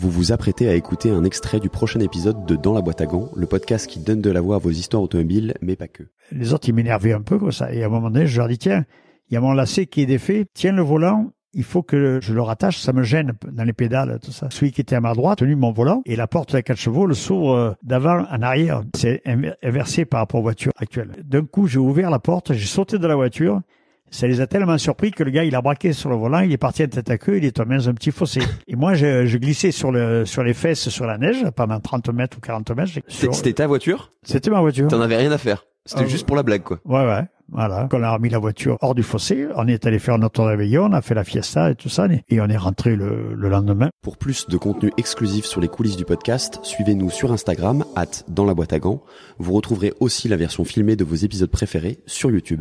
Vous vous apprêtez à écouter un extrait du prochain épisode de Dans la boîte à gants, le podcast qui donne de la voix à vos histoires automobiles, mais pas que. Les autres, ils m'énervaient un peu comme ça. Et à un moment donné, je leur dis, tiens, il y a mon lacet qui est défait, tiens le volant, il faut que je le rattache, ça me gêne dans les pédales, tout ça. Celui qui était à ma droite, tenu mon volant, et la porte de la 4 chevaux le s'ouvre euh, d'avant en arrière. C'est inversé par rapport aux voitures actuelles. D'un coup, j'ai ouvert la porte, j'ai sauté de la voiture, ça les a tellement surpris que le gars, il a braqué sur le volant, il est parti à tête à queue, il est tombé dans un petit fossé. Et moi, je, je glissais sur le, sur les fesses, sur la neige, pendant 30 mètres ou 40 mètres. Sur- C'était ta voiture? C'était ma voiture. T'en avais rien à faire. C'était Ah, juste pour la blague, quoi. Ouais, ouais. Voilà. Quand on a remis la voiture hors du fossé, on est allé faire notre réveillon, on a fait la fiesta et tout ça, et on est rentré le, le lendemain. Pour plus de contenu exclusif sur les coulisses du podcast, suivez-nous sur Instagram, at dans la boîte à gants. Vous retrouverez aussi la version filmée de vos épisodes préférés sur YouTube.